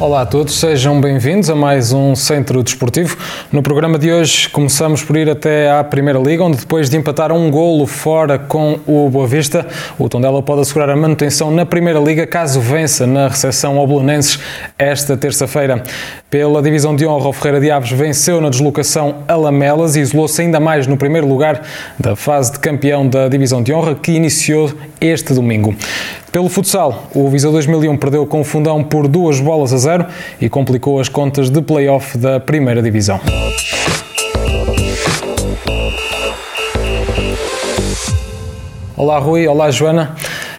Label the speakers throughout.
Speaker 1: Olá a todos, sejam bem-vindos a mais um Centro Desportivo. No programa de hoje começamos por ir até à Primeira Liga, onde depois de empatar um golo fora com o Boa Vista, o Tondela pode assegurar a manutenção na Primeira Liga caso vença na recepção ao Belenenses esta terça-feira. Pela divisão de honra, o Ferreira de Aves venceu na deslocação a Lamelas e isolou-se ainda mais no primeiro lugar da fase de campeão da divisão de honra que iniciou este domingo. Pelo futsal, o Visa 2001 perdeu com o Fundão por duas bolas a zero e complicou as contas de play-off da primeira divisão. Olá Rui, olá Joana.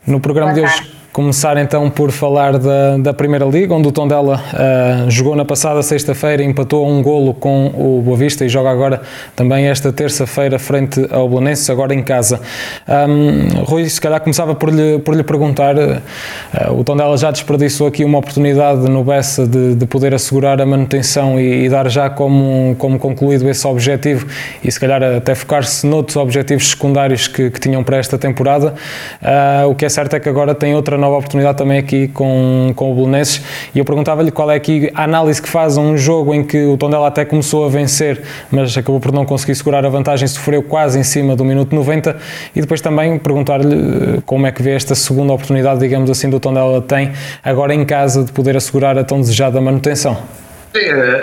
Speaker 1: No programa de hoje Começar então por falar da, da Primeira Liga, onde o Tondela uh, jogou na passada sexta-feira, empatou um golo com o Boa Vista e joga agora também esta terça-feira frente ao Belenenses, agora em casa. Um, Rui, se calhar começava por lhe, por lhe perguntar, uh, o Tondela já desperdiçou aqui uma oportunidade no Bessa de, de poder assegurar a manutenção e, e, dar já como, como concluído esse objetivo e se calhar até focar-se noutros objetivos secundários que, que tinham para esta temporada. Uh, o que é certo é que agora tem outra nova oportunidade também aqui com, com o Belenenses e eu perguntava-lhe qual é aqui a análise que faz a um jogo em que o Tondela até começou a vencer, mas acabou por não conseguir segurar a vantagem, sofreu quase em cima do minuto 90 e depois também perguntar-lhe eh, como é que vê esta segunda oportunidade, digamos assim, do Tondela tem agora em casa de poder assegurar a tão desejada manutenção.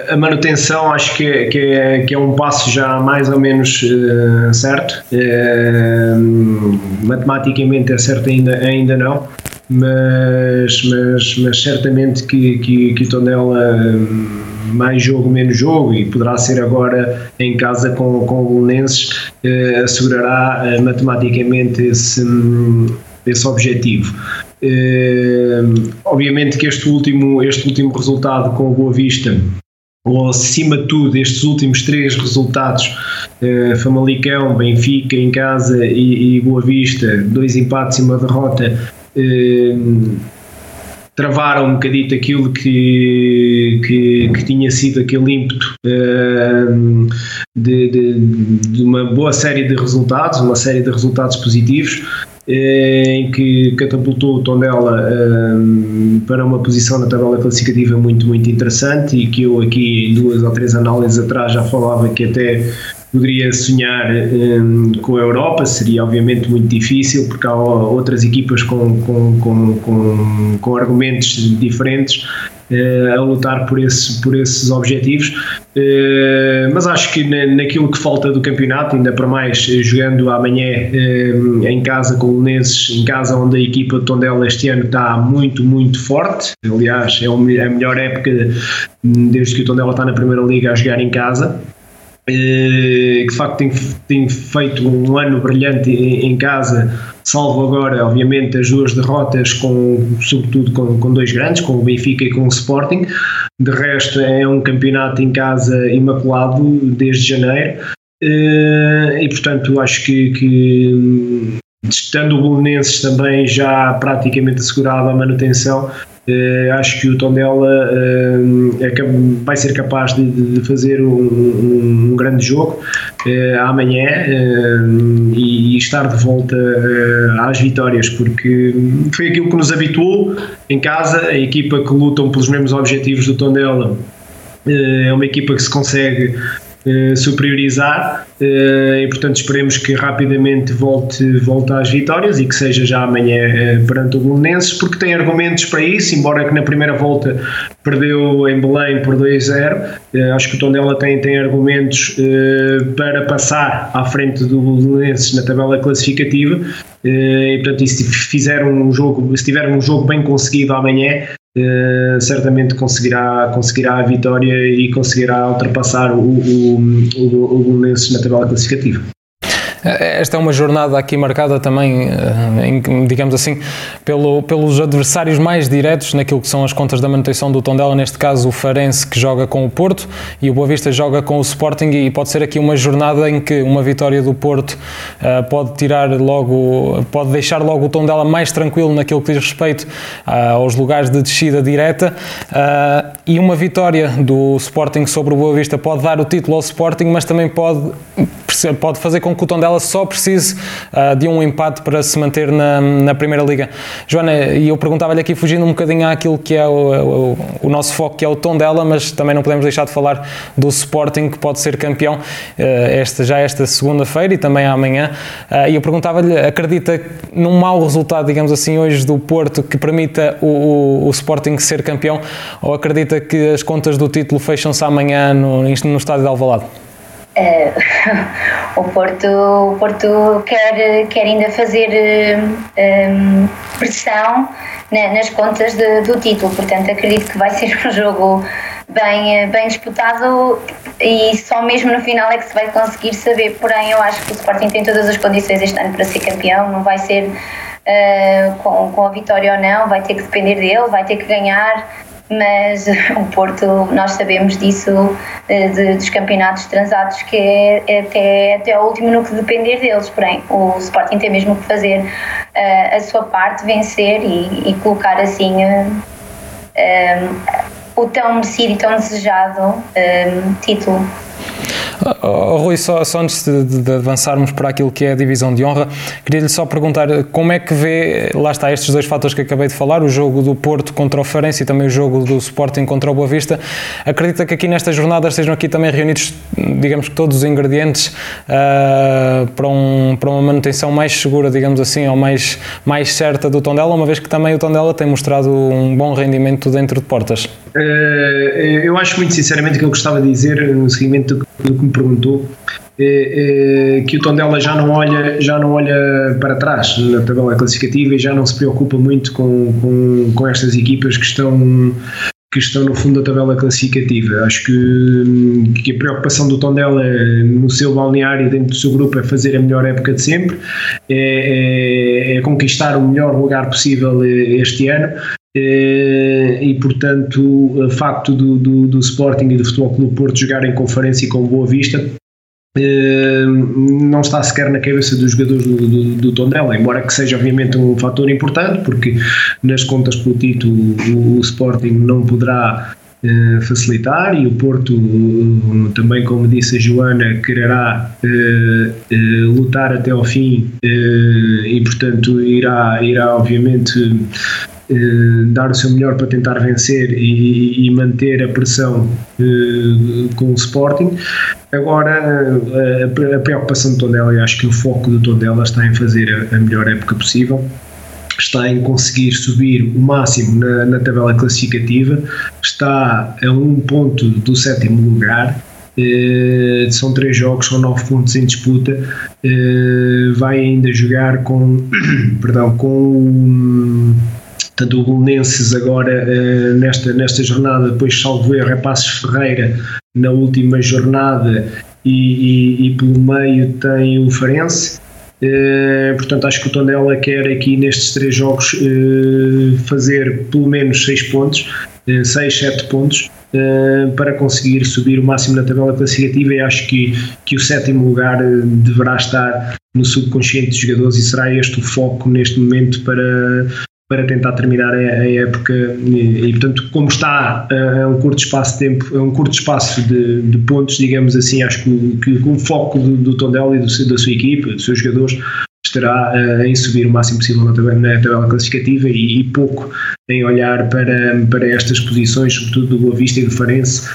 Speaker 2: A manutenção acho que é, que é, que é um passo já mais ou menos uh, certo. Uh, matematicamente é certo ainda, ainda não mas, mas, mas certamente que, que, que o Tondela hum, mais jogo, menos jogo e poderá ser agora em casa com, com o Belenenses eh, assegurará eh, matematicamente esse, hum, esse objetivo. Eh, obviamente que este último, este último resultado com o Boa Vista ou acima de tudo estes últimos três resultados eh, Famalicão, Benfica em casa e, e Boa Vista, dois empates e uma derrota travaram um bocadito aquilo que, que, que, tinha sido aquele ímpeto eh, de, de, de, uma boa série de resultados, uma série de resultados positivos, eh, em que catapultou o Tondela para uma posição na tabela classificativa muito, muito interessante e que eu aqui duas ou três análises atrás já falava que até poderia sonhar um, com a Europa, seria obviamente muito difícil, porque há outras equipas com, com, com, com, com argumentos diferentes uh, a lutar por, esse, por esses objetivos. Uh, mas acho que na, naquilo que falta do campeonato, ainda para mais jogando amanhã uh, em casa com o Lunenses, em casa onde a equipa de Tondela este ano está muito, muito forte. Aliás, é a melhor época desde que o Tondela está na Primeira Liga a jogar em casa. Eh, que de facto tem, tem feito um ano brilhante em, casa, salvo agora, obviamente, as duas derrotas, com, sobretudo com, com dois grandes, com o Benfica e com o Sporting. De resto, é um campeonato em casa imaculado desde janeiro. Eh, e portanto, acho que, que estando o Belenenses também já praticamente assegurado a manutenção, acho que o Tondela uh, é, vai ser capaz de, de fazer um, um, um, grande jogo uh, amanhã e, estar de volta às vitórias, porque foi aquilo que nos habituou em casa, a equipa que lutam pelos mesmos objetivos do Tondela é uma equipa que se consegue eh, superiorizar uh, e portanto esperemos que rapidamente volte, volte às vitórias e que seja já amanhã uh, perante o Belenenses porque tem argumentos para isso, embora que na primeira volta perdeu em Belém por 2-0 acho que o Tondela tem, tem argumentos para passar à frente do Belenenses na tabela classificativa e portanto se fizer um jogo se tiver um jogo bem conseguido amanhã Uh, certamente conseguirá, conseguirá a vitória e conseguirá ultrapassar o, o, o, o Belenenses na tabela classificativa.
Speaker 1: Esta é uma jornada aqui marcada também, eh, digamos assim, pelo, pelos adversários mais diretos naquilo que são as contas da manutenção do Tondela, neste caso o Farense que joga com o Porto e o Boa Vista joga com o Sporting e pode ser aqui uma jornada em que uma vitória do Porto uh, pode tirar logo, pode deixar logo o Tondela mais tranquilo naquilo que diz respeito uh, aos lugares de descida direta e uma vitória do Sporting sobre o Boa Vista pode dar o título ao Sporting, mas também pode, pode fazer com que o Tondela só precise uh, de um empate para se manter na, na Primeira Liga. Joana, e eu perguntava-lhe aqui, fugindo um bocadinho àquilo que é o, o, o, nosso foco, que é o Tondela, mas também não podemos deixar de falar do Sporting, que pode ser campeão uh, esta, já esta segunda-feira e também amanhã. Uh, e eu perguntava-lhe, acredita num mau resultado, digamos assim, hoje do Porto, que permita o, o Sporting ser campeão, ou acredita que as contas do título fecham-se amanhã no, no estádio de Alvalade?
Speaker 3: Uh, o Porto, o Porto quer, quer ainda fazer um, ehm, pressão na, nas contas de, do título, portanto acredito que vai ser um jogo bem, bem disputado e só mesmo no final é que se vai conseguir saber. Porém, eu acho que o Sporting tem todas as condições este ano para ser campeão, não vai ser uh, com, com a vitória ou não, vai ter que depender dele, vai ter que ganhar mas o Porto, nós sabemos disso eh, de, dos campeonatos transados, que é, é até, até o último no que depender deles. Porém, o Sporting tem mesmo que fazer uh, a sua parte, vencer e, e colocar assim uh, um, o tão merecido e tão desejado um, título.
Speaker 1: Oh, Rui, só, só antes de, de, avançarmos para aquilo que é a divisão de honra, queria-lhe só perguntar como é que vê, lá está, estes dois fatores que acabei de falar, o jogo do Porto contra o Farense e também o jogo do Sporting contra o Boa Vista. Acredita que aqui nestas jornadas estejam aqui também reunidos, digamos que todos os ingredientes uh, para, um, para uma manutenção mais segura, digamos assim, ou mais, mais certa do Tondela, uma vez que também o Tondela tem mostrado um bom rendimento dentro de portas? Uh,
Speaker 2: eu acho muito sinceramente que eu gostava de dizer no seguimento do, do que me perguntou é, que o Tondela já não olha já não olha para trás na tabela classificativa e já não se preocupa muito com, com, com estas equipas que estão que estão no fundo da tabela classificativa. Acho que, que a preocupação do Tondela no seu balneário dentro do seu grupo é fazer a melhor época de sempre, é, é, é conquistar o melhor lugar possível este ano eh, e portanto o facto do, do, do, Sporting e do Futebol Clube Porto jogarem conferência com Boa Vista eh, não está sequer na cabeça dos jogadores do, do, do Tondela, embora que seja obviamente um fator importante porque nas contas pelo título o, o Sporting não poderá eh, facilitar e o Porto também como disse a Joana quererá lutar até ao fim e portanto irá, irá obviamente eh, dar o seu melhor para tentar vencer e, e manter a pressão eh, com o Sporting. Agora, a, a preocupação do Tondela, eu acho que o foco do Tondela está em fazer a, a melhor época possível está em conseguir subir o máximo na, na, tabela classificativa, está a um ponto do sétimo lugar. Eh, são três jogos, são nove pontos em disputa. Eh, vai ainda jogar com, perdão, com Portanto, o agora uh, nesta, nesta jornada, depois salvo erro, é Passos Ferreira na última jornada e, e, e pelo meio tem o Farense. Uh, portanto, acho que o Tondela quer aqui nestes três jogos uh, fazer pelo menos 6 pontos, 6, 7 pontos, para conseguir subir o máximo na tabela classificativa e acho que, que o sétimo lugar deverá estar no subconsciente dos jogadores e será este o foco neste momento para, para tentar terminar a, época e, portanto como está a, um curto espaço de tempo, a um curto espaço de, de pontos, digamos assim, acho que, que, o foco do, do Tondela e do, da sua equipa, dos seus jogadores estará uh, em subir o máximo possível na tabela, na tabela classificativa e, e, pouco em olhar para, para estas posições, sobretudo do Boa Vista e do Farense,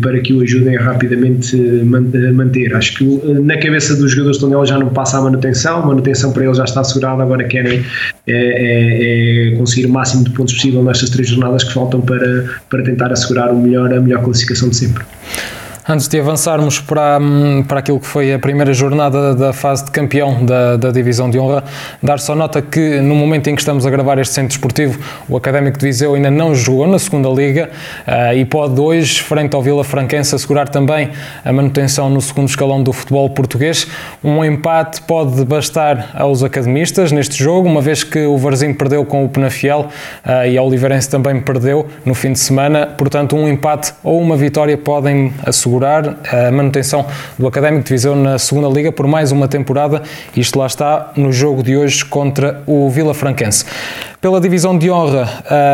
Speaker 2: para que o ajudem a rapidamente eh, manter. Acho que eh, na cabeça dos jogadores de Tondela já não passa a manutenção, a manutenção para eles já está assegurada, agora querem é, é, é conseguir o máximo de pontos possível nestas três jornadas que faltam para, para tentar assegurar o melhor, a melhor classificação de sempre.
Speaker 1: Antes de avançarmos para, hum, para aquilo que foi a primeira jornada da fase de campeão da, da Divisão de Honra, dar só nota que no momento em que estamos a gravar este centro esportivo, o Académico de Viseu ainda não jogou na segunda Liga uh, e pode hoje, frente ao Vila Franquense, assegurar também a manutenção no segundo escalão do futebol português. Um empate pode bastar aos academistas neste jogo, uma vez que o Varzim perdeu com o Penafiel uh, e a Oliveirense também perdeu no fim de semana, portanto um empate ou uma vitória podem assegurar assegurar a manutenção do Académico de Viseu na segunda Liga por mais uma temporada. Isto lá está no jogo de hoje contra o Vila Franquense. Pela divisão de honra,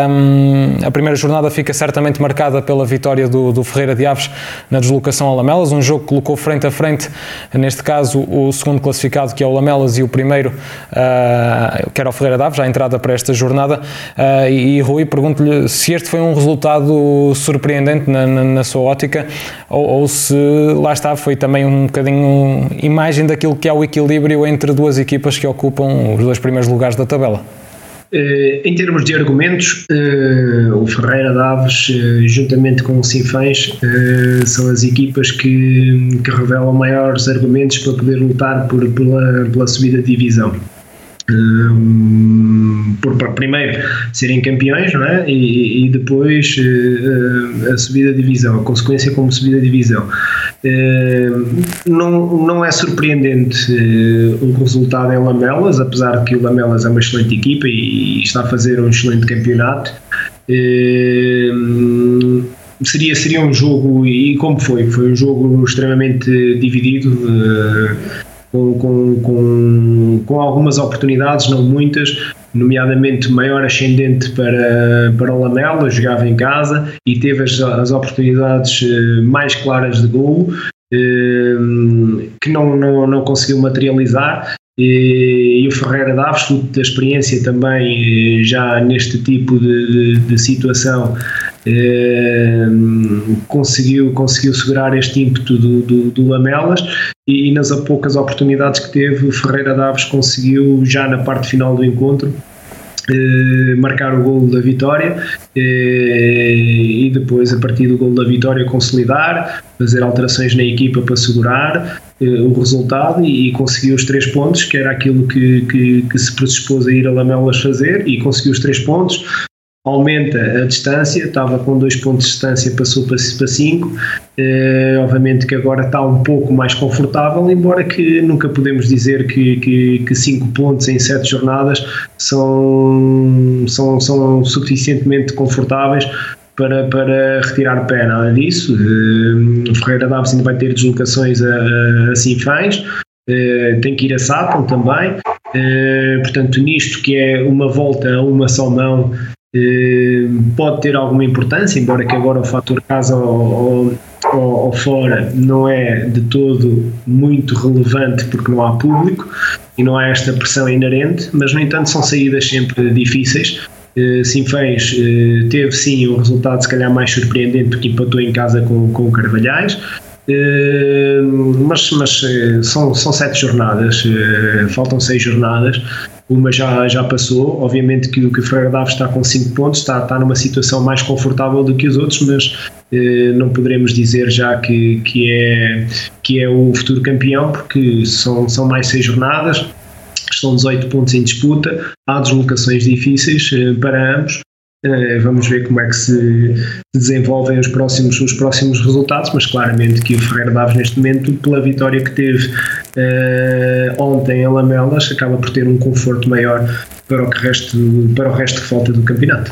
Speaker 1: um, a primeira jornada fica certamente marcada pela vitória do, do, Ferreira de Aves na deslocação a Lamelas, um jogo que colocou frente a frente, neste caso, o segundo classificado, que é o Lamelas, e o primeiro, uh, que era o Ferreira de Aves, já entrada para esta jornada. Uh, e, e Rui, pergunto-lhe se este foi um resultado surpreendente na, na, na sua ótica, ou, ou, se lá está, foi também um bocadinho imagem daquilo que é o equilíbrio entre duas equipas que ocupam os dois primeiros lugares da tabela.
Speaker 2: Uh, em termos de argumentos, uh, o Ferreira Daves, uh, juntamente com o Sinfãs, são as equipas que, que revelam maiores argumentos para poder lutar por, pela, pela subida de divisão por, por, primeiro serem campeões não é? e, e depois uh, a subida de divisão, a consequência como subida de divisão. Uh, não, não é surpreendente uh, o resultado em Lamelas, apesar de que o Lamelas é uma excelente equipa e, está a fazer um excelente campeonato. seria, seria um jogo, e como foi? Foi um jogo extremamente dividido com, com, com, com algumas oportunidades, não muitas, nomeadamente maior ascendente para, para o Lamela, jogava em casa e teve as, as oportunidades eh, mais claras de golo, eh, que não, não, não conseguiu materializar. E, e o Ferreira Daves, fruto da experiência também eh, já neste tipo de, de, de situação, conseguiu, conseguiu segurar este ímpeto do, do, do Lamelas e, e, nas poucas oportunidades que teve, Ferreira Daves conseguiu, já na parte final do encontro, eh, marcar o gol da vitória eh, e depois, a partir do gol da vitória, consolidar, fazer alterações na equipa para segurar eh, o resultado e, e, conseguiu os três pontos, que era aquilo que, que, que se predispôs a ir a Lamelas fazer, e conseguiu os três pontos aumenta a distância, estava com dois pontos de distância, passou para 5. Eh, obviamente que agora está um pouco mais confortável, embora que nunca podemos dizer que, que, que cinco pontos em sete jornadas são, são, são suficientemente confortáveis para, para retirar pé, nada disso. Eh, Ferreira Daves ainda vai ter deslocações a, a eh, tem que ir a Sátão também. Uh, portanto, nisto que é uma volta a uma só mão, eh, pode ter alguma importância, embora que agora o fator casa ou, ou, ou, fora não é de todo muito relevante porque não há público e não há esta pressão inerente, mas no entanto são saídas sempre difíceis. Uh, Sinfãs uh, teve sim um resultado se calhar mais surpreendente porque empatou em casa com, com Carvalhais, mas, mas são, são sete jornadas, uh, faltam seis jornadas uma já, já passou. Obviamente que, que o Ferreira Daves está com 5 pontos, está, está numa situação mais confortável do que os outros, mas eh, não poderemos dizer já que, que, é, que é o futuro campeão, porque são, são mais 6 jornadas, são 18 pontos em disputa, há deslocações difíceis eh, para ambos. Eh, vamos ver como é que se desenvolvem os próximos, os próximos resultados, mas claramente que o Ferreira Daves neste momento, pela vitória que teve uh, ontem em Lamelas, acaba por ter um conforto maior para o, que resto, para o resto que falta do campeonato.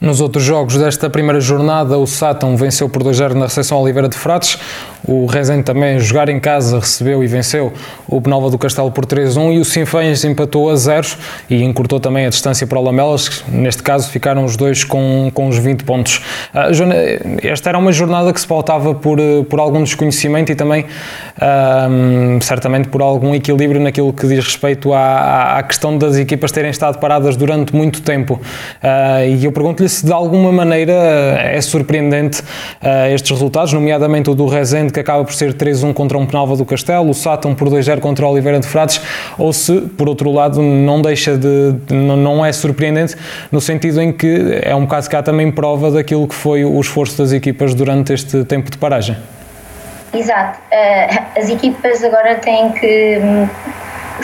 Speaker 1: Nos outros jogos desta primeira jornada, o Sátão venceu por 2-0 na recepção Oliveira de Frates. O Rezende também, jogar em casa, recebeu e venceu o Penalva do Castelo por 3-1 e o Sinfãs empatou a 0 e encurtou também a distância para o Lamelas. Neste caso, ficaram os dois com, com os 20 pontos. Uh, Joana, esta era uma jornada que se pautava por, por algum desconhecimento e também, certamente, por algum equilíbrio naquilo que diz respeito à, à questão das equipas terem estado paradas durante muito tempo. Uh, e eu pergunto-lhe se de alguma maneira é surpreendente estes resultados, nomeadamente o do Rezende que acaba por ser 3-1 contra um Penalva do Castelo, o Sátão por 2-0 contra o Oliveira de Frades, ou se, por outro lado, não deixa de. não é surpreendente, no sentido em que é um bocado que há também prova daquilo que foi o esforço das equipas durante este tempo de paragem.
Speaker 3: Exato. Uh, as equipas agora têm que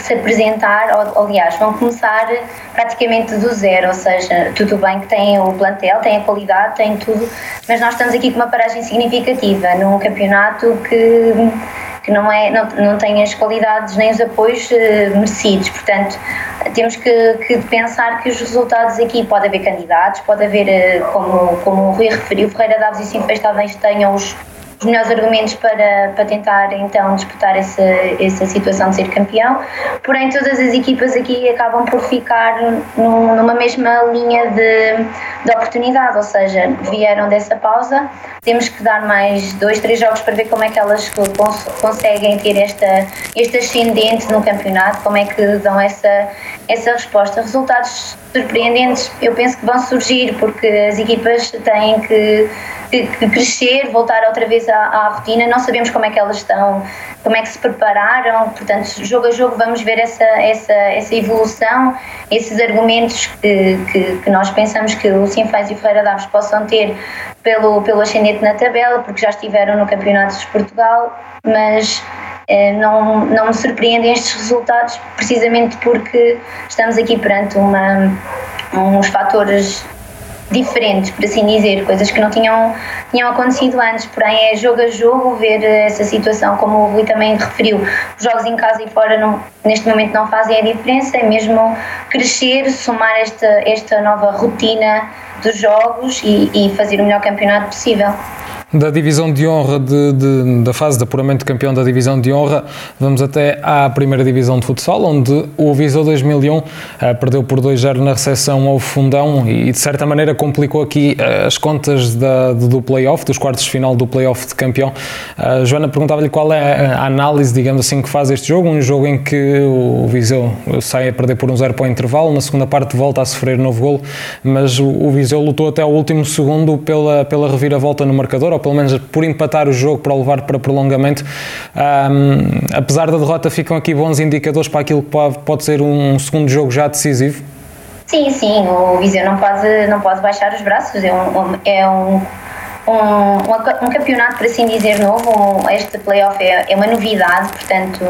Speaker 3: se apresentar, ou, aliás, vão começar praticamente do zero, ou seja, tudo bem que têm o plantel, têm a qualidade, têm tudo, mas nós estamos aqui com uma paragem significativa num campeonato que, que não, é, não, não tem as qualidades nem os apoios uh, merecidos, portanto, temos que, que, pensar que os resultados aqui, pode haver candidatos, pode haver, uh, como, como o Rui referiu, Ferreira Daves e Sinfãs talvez tenham os os melhores argumentos para, para tentar então disputar essa, essa situação de ser campeão, porém todas as equipas aqui acabam por ficar num, numa mesma linha de, de oportunidade, ou seja, vieram dessa pausa, temos que dar mais dois, três jogos para ver como é que elas cons conseguem ter esta, este ascendente no campeonato, como é que dão essa, essa resposta. Resultados surpreendentes eu penso que vão surgir porque as equipas têm que crescer, voltar outra vez à, à, rotina. Não sabemos como é que elas estão, como é que se prepararam, portanto, jogo a jogo vamos ver essa, essa, essa evolução, esses argumentos que, que, que nós pensamos que o Sinfãs e o Ferreira Daves possam ter pelo, pelo ascendente na tabela, porque já estiveram no Campeonato de Portugal, mas eh, não, não me surpreendem estes resultados precisamente porque estamos aqui perante uma, uns fatores diferentes, por assim dizer, coisas que não tinham, tinham acontecido antes, porém é jogo a jogo ver essa situação, como o Rui também referiu, os jogos em casa e fora não, neste momento não fazem a diferença, é mesmo crescer, somar esta, esta nova rotina dos jogos e, e fazer o melhor campeonato possível
Speaker 1: da divisão de honra de, de, da fase de apuramento de campeão da divisão de honra, vamos até à primeira divisão de futsal, onde o Viseu 2001 uh, perdeu por 2-0 na recepção ao Fundão e de certa maneira complicou aqui uh, as contas da, do playoff, dos quartos de final do playoff de campeão. Uh, Joana perguntava-lhe qual é a análise, digamos assim, que faz este jogo, um jogo em que o Viseu sai a perder por um 0 para o intervalo, na segunda parte volta a sofrer novo golo, mas o, o Viseu lutou até o último segundo pela, pela reviravolta no marcador, ou pelo menos por empatar o jogo para o levar para prolongamento. Um, apesar da derrota, ficam aqui bons indicadores para aquilo que pode, ser um segundo jogo já decisivo?
Speaker 3: Sim, sim, o Viseu não pode, não pode baixar os braços, é um, é um, um, um campeonato, por assim dizer, novo, este playoff é, é uma novidade, portanto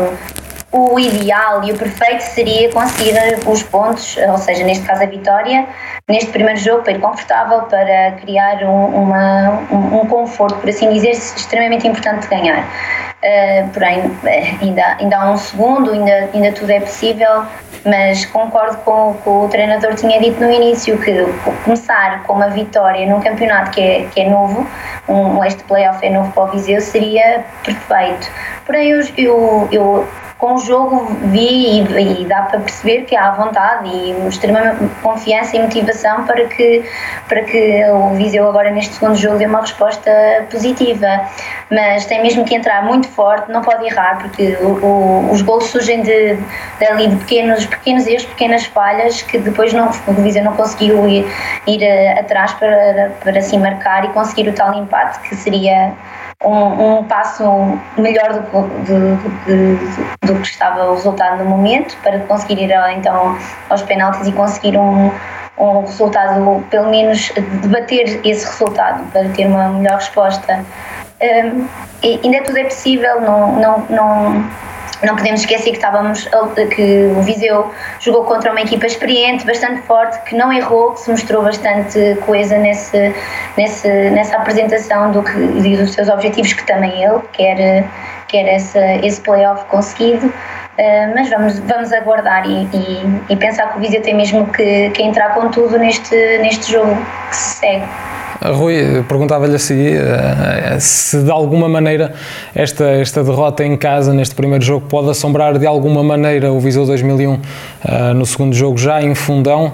Speaker 3: o ideal e o perfeito seria conseguir os pontos, ou seja, neste caso a vitória, neste primeiro jogo para ir confortável, para criar um, uma, um, um conforto, por assim dizer, extremamente importante de ganhar. Uh, porém, eh, ainda, ainda há um segundo, ainda, ainda tudo é possível, mas concordo com o que o treinador tinha dito no início, que começar com uma vitória num campeonato que é, que é novo, um, este playoff é novo para o Viseu, seria perfeito. Porém, eu, eu, eu com o jogo vi e, e, dá para perceber que há vontade e extrema confiança e motivação para que, para que o Viseu agora neste segundo jogo dê uma resposta positiva. Mas tem mesmo que entrar muito forte, não pode errar, porque o, o, os gols surgem de, de, de pequenos, pequenos erros, pequenas falhas que depois não, o Viseu não conseguiu ir, ir atrás para, para se marcar e conseguir o tal empate que seria um, um passo melhor do, do, do, do, que estava o resultado no momento para conseguir ir então aos penaltis e conseguir um, um resultado, pelo menos debater esse resultado para ter uma melhor resposta. Um, ainda tudo é possível, não, não, não não podemos esquecer que estávamos que o Viseu jogou contra uma equipa experiente, bastante forte, que não errou, que se mostrou bastante coesa nesse, nesse, nessa apresentação do que, dos seus objetivos, que também ele quer, quer esse, esse playoff conseguido. Uh, mas vamos, vamos aguardar e, e, e, pensar que o Viseu tem mesmo que, que entrar com tudo neste, neste jogo que se segue.
Speaker 1: Rui, perguntava-lhe assim se de alguma maneira esta, esta derrota em casa neste primeiro jogo pode assombrar de alguma maneira o Viseu 2001 eh, no segundo jogo já em Fundão,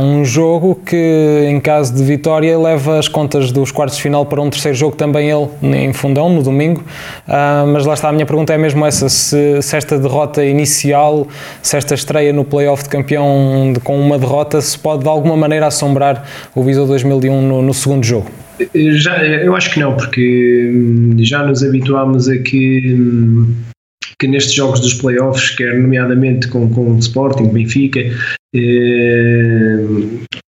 Speaker 1: um jogo que em caso de vitória leva as contas dos quartos de final para um terceiro jogo também ele em Fundão no domingo, ah, mas lá está a minha pergunta é mesmo essa, se, se esta derrota inicial, se esta estreia no playoff de campeão com uma derrota se pode de alguma maneira assombrar o Viseu 2001 no no, segundo jogo?
Speaker 2: Já, eu acho que não, porque hum, já nos habituámos a que, hum, que nestes jogos dos playoffs, quer nomeadamente com, com o Sporting, Benfica, eh,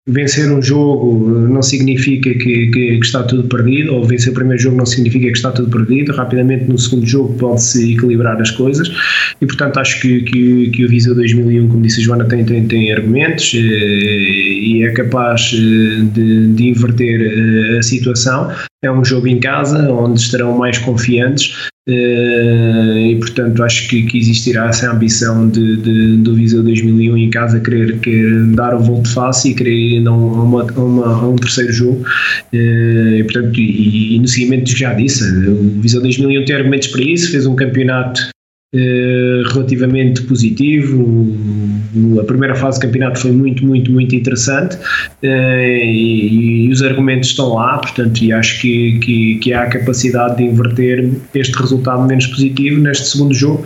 Speaker 2: vencer um jogo não significa que, que, que, está tudo perdido, ou vencer o primeiro jogo não significa que está tudo perdido. Rapidamente no segundo jogo pode-se equilibrar as coisas e, portanto, acho que, que, que o Viseu 2001, como disse a Joana, tem, tem, tem argumentos eh, e é capaz eh, de, de inverter eh, a situação. É um jogo em casa onde estarão mais confiantes e portanto acho que, que, existirá essa ambição de, de, do Viseu 2001 em casa querer, querer dar o volto face e querer ir a, uma, uma, a um terceiro jogo. Uh, e, portanto, e, e, no seguimento já disse o Viseu 2001 tem argumentos para isso fez um campeonato uh, relativamente positivo a primeira fase do campeonato foi muito, muito, muito interessante e, e, os argumentos estão lá, portanto, e acho que, que, que, há a capacidade de inverter este resultado menos positivo neste segundo jogo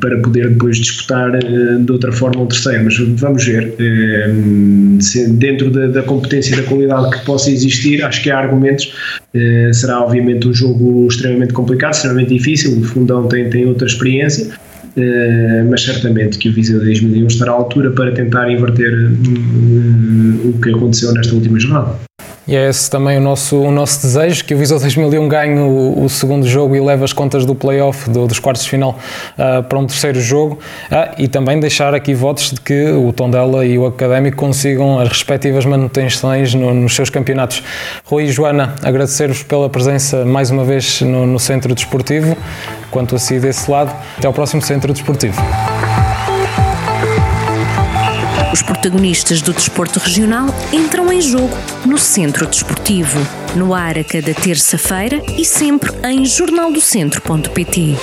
Speaker 2: para poder depois disputar de outra forma um terceiro. Mas vamos ver, dentro da, da, competência e da qualidade que possa existir, acho que há argumentos. Uh, será obviamente um jogo extremamente complicado, extremamente difícil. O Fundão tem, tem outra experiência. mas certamente que o Viseu 2001 estará à altura para tentar inverter o que aconteceu nesta última jornada.
Speaker 1: E é esse também o nosso, o nosso desejo, que o Viseu 2001 ganhe o, o segundo jogo e leve as contas do play-off do, dos quartos de final uh, para um terceiro jogo uh, e também deixar aqui votos de que o Tondela e o Académico consigam as respectivas manutenções no, nos seus campeonatos. Rui e Joana, agradecer-vos pela presença mais uma vez no, no Centro Desportivo. Quanto a si desse lado, até ao próximo Centro Desportivo.
Speaker 4: Os protagonistas do desporto regional entram em jogo no Centro Desportivo, no ar a cada terça-feira e sempre em jornaldocentro.pt.